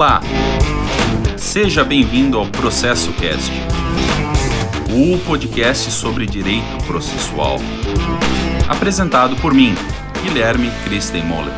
Olá! Seja bem-vindo ao Processo Cast, o podcast sobre direito processual. Apresentado por mim, Guilherme Christen Moller.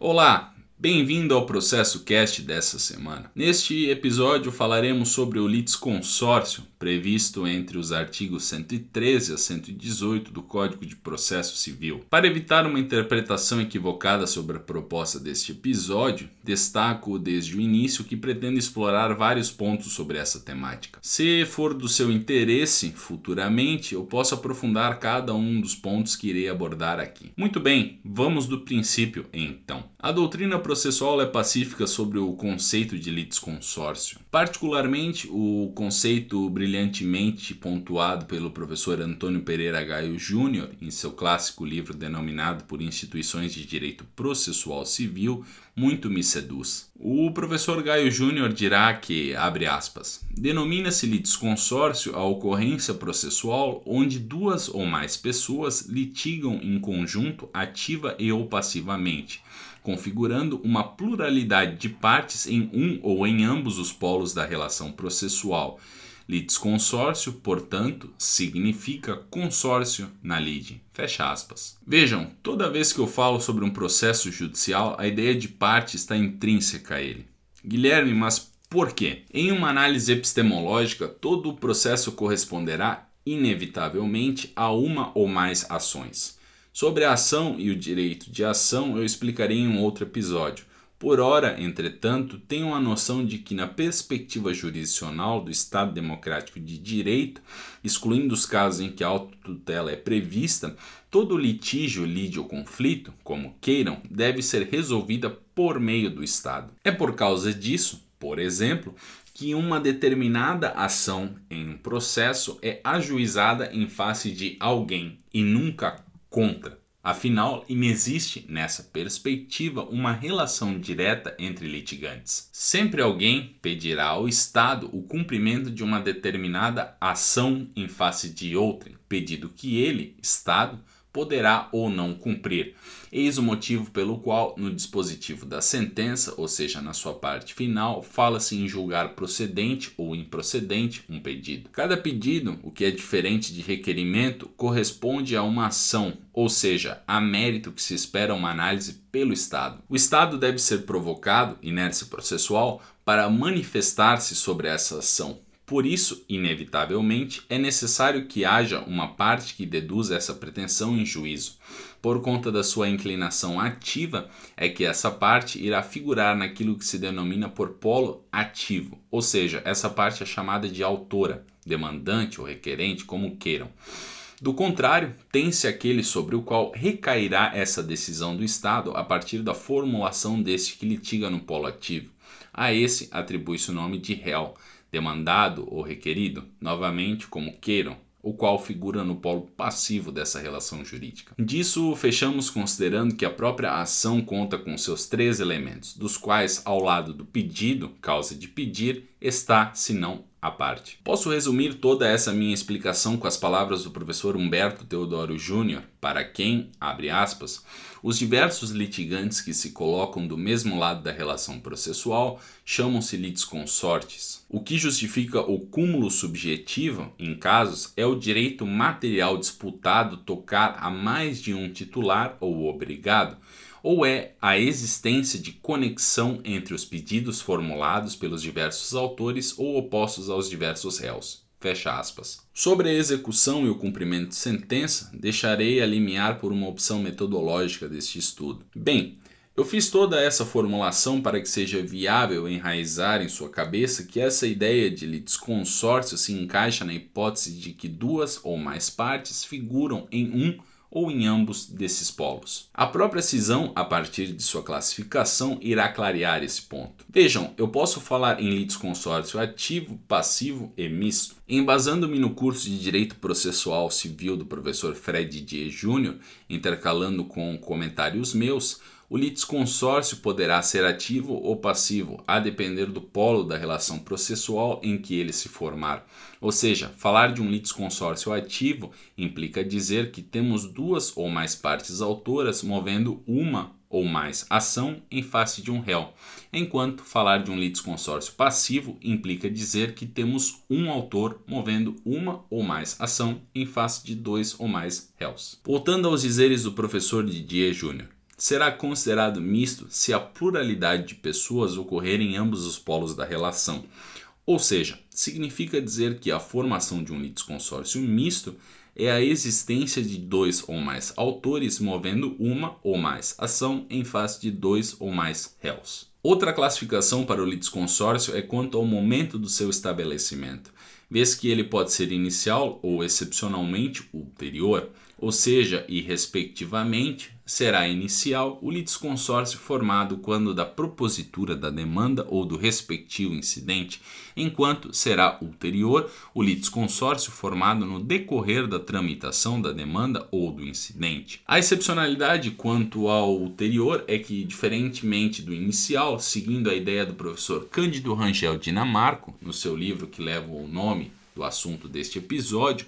Olá, Bem-vindo ao Processo Cast dessa semana. Neste episódio falaremos sobre o litisconsórcio previsto entre os artigos 113 a 118 do Código de Processo Civil. Para evitar uma interpretação equivocada sobre a proposta deste episódio, destaco desde o início que pretendo explorar vários pontos sobre essa temática. Se for do seu interesse, futuramente eu posso aprofundar cada um dos pontos que irei abordar aqui. Muito bem, vamos do princípio então. A doutrina processual é pacífica sobre o conceito de litisconsórcio. Particularmente, o conceito brilhantemente pontuado pelo professor Antônio Pereira Gaio Júnior em seu clássico livro denominado por Instituições de Direito Processual Civil, muito me seduz. O professor Gaio Júnior dirá que, abre aspas, denomina-se litisconsórcio a ocorrência processual onde duas ou mais pessoas litigam em conjunto ativa e ou passivamente configurando uma pluralidade de partes em um ou em ambos os polos da relação processual. Litisconsórcio, portanto, significa consórcio na lide. Fecha aspas. Vejam, toda vez que eu falo sobre um processo judicial, a ideia de parte está intrínseca a ele. Guilherme, mas por quê? Em uma análise epistemológica, todo o processo corresponderá inevitavelmente a uma ou mais ações. Sobre a ação e o direito de ação eu explicarei em um outro episódio. Por ora, entretanto, tenham a noção de que, na perspectiva jurisdicional do Estado Democrático de Direito, excluindo os casos em que a autotutela é prevista, todo litígio, lide ou conflito, como queiram, deve ser resolvida por meio do Estado. É por causa disso, por exemplo, que uma determinada ação em um processo é ajuizada em face de alguém e nunca contra. Afinal, inexiste nessa perspectiva uma relação direta entre litigantes. Sempre alguém pedirá ao Estado o cumprimento de uma determinada ação em face de outra, pedido que ele, Estado, poderá ou não cumprir. Eis o motivo pelo qual, no dispositivo da sentença, ou seja, na sua parte final, fala-se em julgar procedente ou improcedente um pedido. Cada pedido, o que é diferente de requerimento, corresponde a uma ação, ou seja, a mérito que se espera uma análise pelo Estado. O Estado deve ser provocado, inércia processual, para manifestar-se sobre essa ação por isso, inevitavelmente, é necessário que haja uma parte que deduza essa pretensão em juízo. Por conta da sua inclinação ativa, é que essa parte irá figurar naquilo que se denomina por polo ativo, ou seja, essa parte é chamada de autora, demandante ou requerente, como queiram. Do contrário, tem-se aquele sobre o qual recairá essa decisão do Estado a partir da formulação deste que litiga no polo ativo. A esse atribui-se o nome de réu demandado ou requerido, novamente como queiram, o qual figura no polo passivo dessa relação jurídica. Disso fechamos considerando que a própria ação conta com seus três elementos, dos quais, ao lado do pedido, causa de pedir, está, se não à parte. Posso resumir toda essa minha explicação com as palavras do professor Humberto Teodoro Júnior, para quem, abre aspas, os diversos litigantes que se colocam do mesmo lado da relação processual chamam-se litisconsortes. O que justifica o cúmulo subjetivo em casos é o direito material disputado tocar a mais de um titular ou obrigado ou é a existência de conexão entre os pedidos formulados pelos diversos autores ou opostos aos diversos réus. Fecha aspas. Sobre a execução e o cumprimento de sentença, deixarei a limiar por uma opção metodológica deste estudo. Bem, eu fiz toda essa formulação para que seja viável enraizar em sua cabeça que essa ideia de litisconsórcio se encaixa na hipótese de que duas ou mais partes figuram em um ou em ambos desses polos. A própria cisão, a partir de sua classificação, irá clarear esse ponto. Vejam, eu posso falar em litisconsórcio ativo, passivo e misto. Embasando-me no curso de Direito Processual Civil do professor Fred D. Júnior, intercalando com comentários meus, o litisconsórcio poderá ser ativo ou passivo, a depender do polo da relação processual em que ele se formar. Ou seja, falar de um litisconsórcio ativo implica dizer que temos duas ou mais partes autoras movendo uma ou mais ação em face de um réu, enquanto falar de um litisconsórcio passivo implica dizer que temos um autor movendo uma ou mais ação em face de dois ou mais réus. Voltando aos dizeres do professor Didier Júnior, será considerado misto se a pluralidade de pessoas ocorrer em ambos os polos da relação. Ou seja, significa dizer que a formação de um litisconsórcio misto é a existência de dois ou mais autores movendo uma ou mais ação em face de dois ou mais réus. Outra classificação para o litisconsórcio é quanto ao momento do seu estabelecimento, vez que ele pode ser inicial ou excepcionalmente ulterior, ou seja, e respectivamente, será inicial o litisconsórcio formado quando da propositura da demanda ou do respectivo incidente, enquanto será ulterior o litisconsórcio formado no decorrer da tramitação da demanda ou do incidente. A excepcionalidade quanto ao ulterior é que, diferentemente do inicial, seguindo a ideia do professor Cândido Rangel Dinamarco, no seu livro que leva o nome do assunto deste episódio,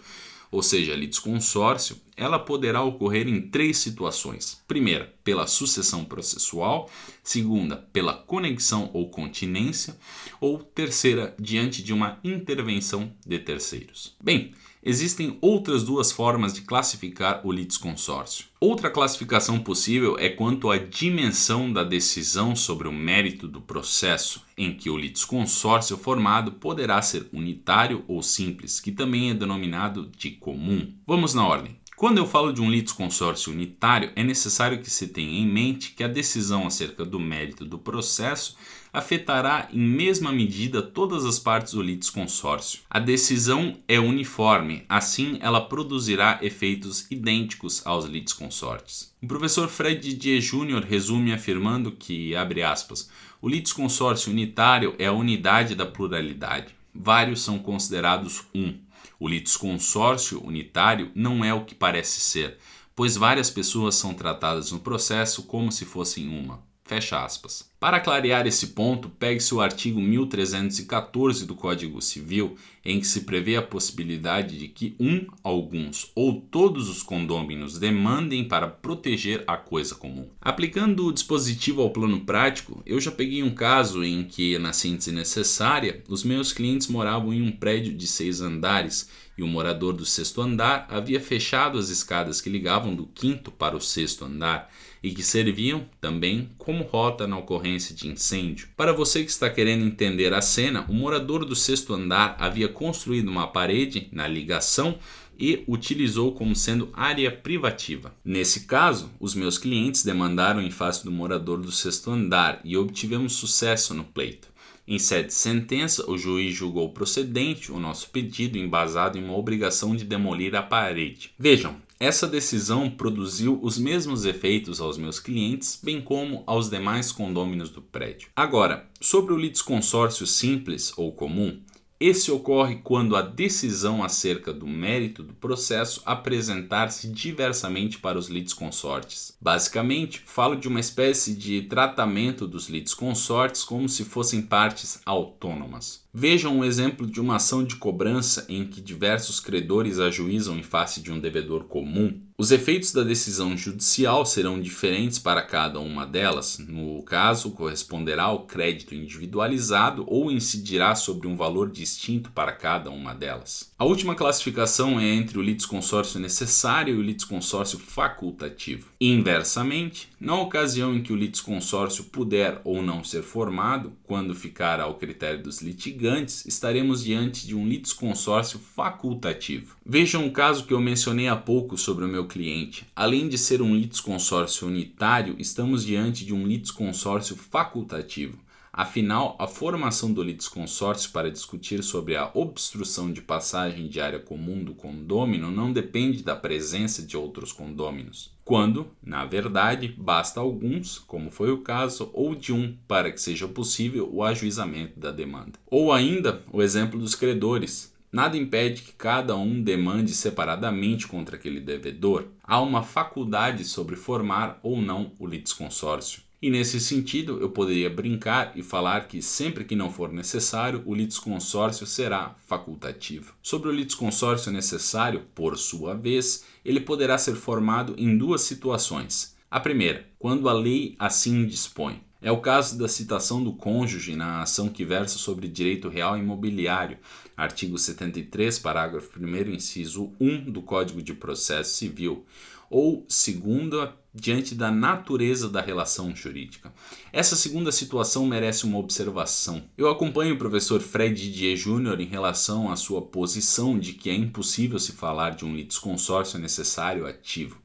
ou seja, a litisconsórcio, ela poderá ocorrer em três situações. Primeira, pela sucessão processual, segunda, pela conexão ou continência, ou terceira, diante de uma intervenção de terceiros. Bem, Existem outras duas formas de classificar o litisconsórcio. Outra classificação possível é quanto à dimensão da decisão sobre o mérito do processo, em que o litisconsórcio formado poderá ser unitário ou simples, que também é denominado de comum. Vamos na ordem. Quando eu falo de um litisconsórcio unitário, é necessário que se tenha em mente que a decisão acerca do mérito do processo afetará em mesma medida todas as partes do litisconsórcio. A decisão é uniforme, assim ela produzirá efeitos idênticos aos litisconsortes. O professor Fred Didier Jr. resume afirmando que, abre aspas, o litisconsórcio unitário é a unidade da pluralidade. Vários são considerados um o litisconsórcio unitário não é o que parece ser, pois várias pessoas são tratadas no processo como se fossem uma. Fecha aspas. Para clarear esse ponto, pegue-se o artigo 1314 do Código Civil, em que se prevê a possibilidade de que um, alguns ou todos os condôminos demandem para proteger a coisa comum. Aplicando o dispositivo ao plano prático, eu já peguei um caso em que, na síntese necessária, os meus clientes moravam em um prédio de seis andares e o morador do sexto andar havia fechado as escadas que ligavam do quinto para o sexto andar e que serviam também como rota na ocorrência de incêndio. Para você que está querendo entender a cena, o morador do sexto andar havia construído uma parede na ligação e utilizou como sendo área privativa. Nesse caso, os meus clientes demandaram em face do morador do sexto andar e obtivemos sucesso no pleito. Em sede de sentença, o juiz julgou procedente o nosso pedido embasado em uma obrigação de demolir a parede. Vejam, essa decisão produziu os mesmos efeitos aos meus clientes, bem como aos demais condôminos do prédio. Agora, sobre o litisconsórcio simples ou comum, esse ocorre quando a decisão acerca do mérito do processo apresentar-se diversamente para os litisconsortes. Basicamente, falo de uma espécie de tratamento dos litisconsortes como se fossem partes autônomas. Vejam um exemplo de uma ação de cobrança em que diversos credores ajuizam em face de um devedor comum. Os efeitos da decisão judicial serão diferentes para cada uma delas. No caso, corresponderá ao crédito individualizado ou incidirá sobre um valor distinto para cada uma delas. A última classificação é entre o litisconsórcio necessário e o litisconsórcio facultativo. Inversamente, na ocasião em que o litisconsórcio puder ou não ser formado, quando ficar ao critério dos litigantes, estaremos diante de um litisconsórcio facultativo. Vejam um caso que eu mencionei há pouco sobre o meu cliente. Além de ser um litisconsórcio unitário, estamos diante de um litisconsórcio facultativo. Afinal, a formação do litisconsórcio para discutir sobre a obstrução de passagem de área comum do condômino não depende da presença de outros condôminos, quando, na verdade, basta alguns, como foi o caso, ou de um para que seja possível o ajuizamento da demanda. Ou ainda, o exemplo dos credores. Nada impede que cada um demande separadamente contra aquele devedor. Há uma faculdade sobre formar ou não o litisconsórcio. E nesse sentido, eu poderia brincar e falar que sempre que não for necessário, o litisconsórcio será facultativo. Sobre o litisconsórcio necessário, por sua vez, ele poderá ser formado em duas situações. A primeira, quando a lei assim dispõe. É o caso da citação do cônjuge na ação que versa sobre direito real imobiliário, artigo 73, parágrafo 1, inciso 1 do Código de Processo Civil, ou segunda, diante da natureza da relação jurídica. Essa segunda situação merece uma observação. Eu acompanho o professor Fred Didier Júnior em relação à sua posição de que é impossível se falar de um litisconsórcio necessário ativo.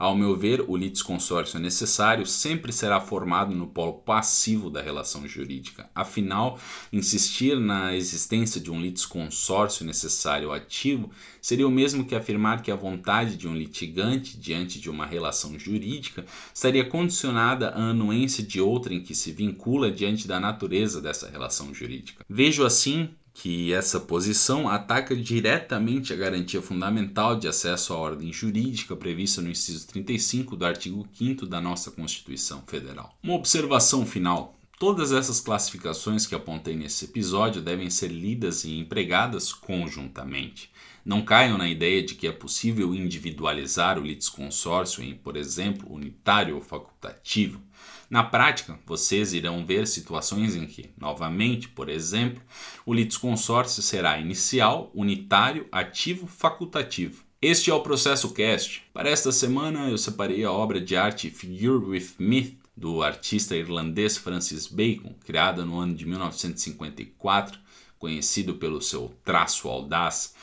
Ao meu ver, o litisconsórcio necessário sempre será formado no polo passivo da relação jurídica. Afinal, insistir na existência de um litisconsórcio necessário ativo seria o mesmo que afirmar que a vontade de um litigante diante de uma relação jurídica estaria condicionada à anuência de outra em que se vincula diante da natureza dessa relação jurídica. Vejo assim que essa posição ataca diretamente a garantia fundamental de acesso à ordem jurídica prevista no inciso 35 do artigo 5 da nossa Constituição Federal. Uma observação final. Todas essas classificações que apontei nesse episódio devem ser lidas e empregadas conjuntamente. Não caiam na ideia de que é possível individualizar o litisconsórcio em, por exemplo, unitário ou facultativo. Na prática, vocês irão ver situações em que, novamente, por exemplo, o litisconsórcio será inicial, unitário, ativo, facultativo. Este é o processo cast. Para esta semana eu separei a obra de arte Figure with Myth do artista irlandês Francis Bacon, criada no ano de 1954, conhecido pelo seu traço audaz.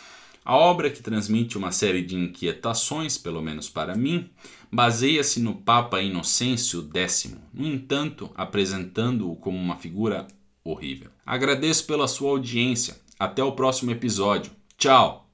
A obra, que transmite uma série de inquietações, pelo menos para mim, baseia-se no Papa Inocêncio X, no entanto, apresentando-o como uma figura horrível. Agradeço pela sua audiência. Até o próximo episódio. Tchau!